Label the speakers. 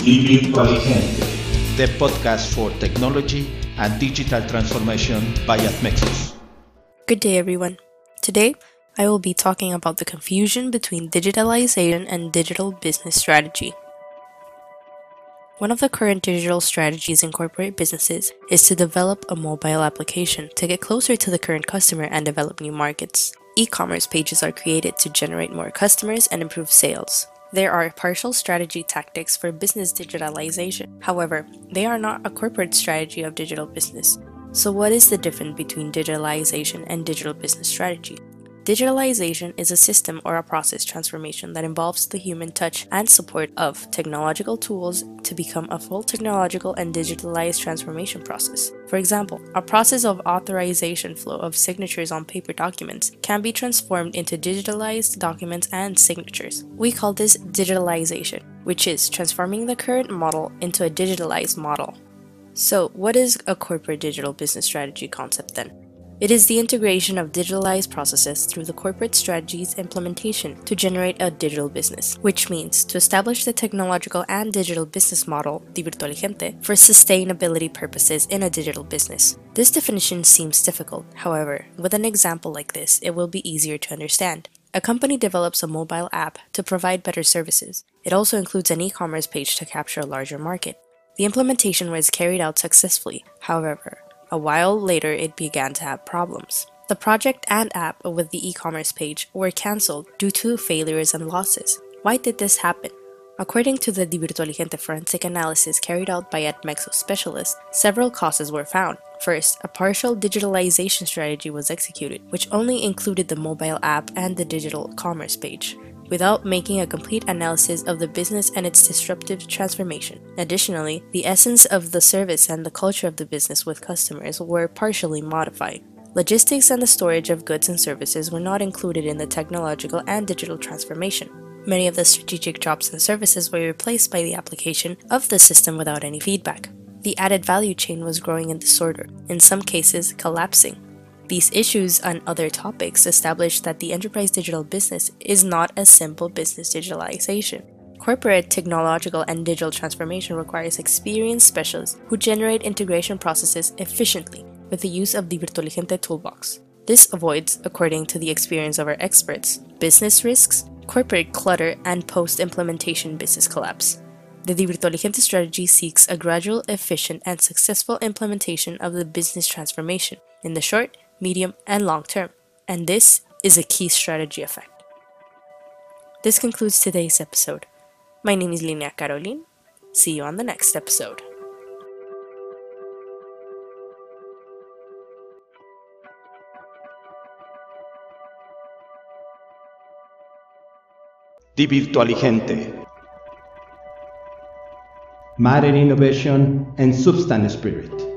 Speaker 1: Virtualigente, the podcast for technology and digital transformation by Admexus.
Speaker 2: Good day, everyone. Today, I will be talking about the confusion between digitalization and digital business strategy. One of the current digital strategies in corporate businesses is to develop a mobile application to get closer to the current customer and develop new markets. E commerce pages are created to generate more customers and improve sales. There are partial strategy tactics for business digitalization. However, they are not a corporate strategy of digital business. So, what is the difference between digitalization and digital business strategy? Digitalization is a system or a process transformation that involves the human touch and support of technological tools to become a full technological and digitalized transformation process. For example, a process of authorization flow of signatures on paper documents can be transformed into digitalized documents and signatures. We call this digitalization, which is transforming the current model into a digitalized model. So, what is a corporate digital business strategy concept then? It is the integration of digitalized processes through the corporate strategy's implementation to generate a digital business, which means to establish the technological and digital business model, Di Virtualigente, for sustainability purposes in a digital business. This definition seems difficult, however, with an example like this, it will be easier to understand. A company develops a mobile app to provide better services. It also includes an e commerce page to capture a larger market. The implementation was carried out successfully, however, a while later, it began to have problems. The project and app with the e commerce page were cancelled due to failures and losses. Why did this happen? According to the Di Virtualigente forensic analysis carried out by Admexus specialists, several causes were found. First, a partial digitalization strategy was executed, which only included the mobile app and the digital commerce page without making a complete analysis of the business and its disruptive transformation. Additionally, the essence of the service and the culture of the business with customers were partially modified. Logistics and the storage of goods and services were not included in the technological and digital transformation. Many of the strategic jobs and services were replaced by the application of the system without any feedback. The added value chain was growing in disorder, in some cases collapsing. These issues and other topics establish that the enterprise digital business is not a simple business digitalization. Corporate technological and digital transformation requires experienced specialists who generate integration processes efficiently with the use of the Virtualigente toolbox. This avoids, according to the experience of our experts, business risks, corporate clutter, and post implementation business collapse. The Virtualigente strategy seeks a gradual, efficient, and successful implementation of the business transformation in the short, medium, and long term, and this is a key strategy effect. This concludes today's episode. My name is Linea Caroline. See you on the next episode.
Speaker 1: Di Virtualigente. Matter innovation and substance spirit.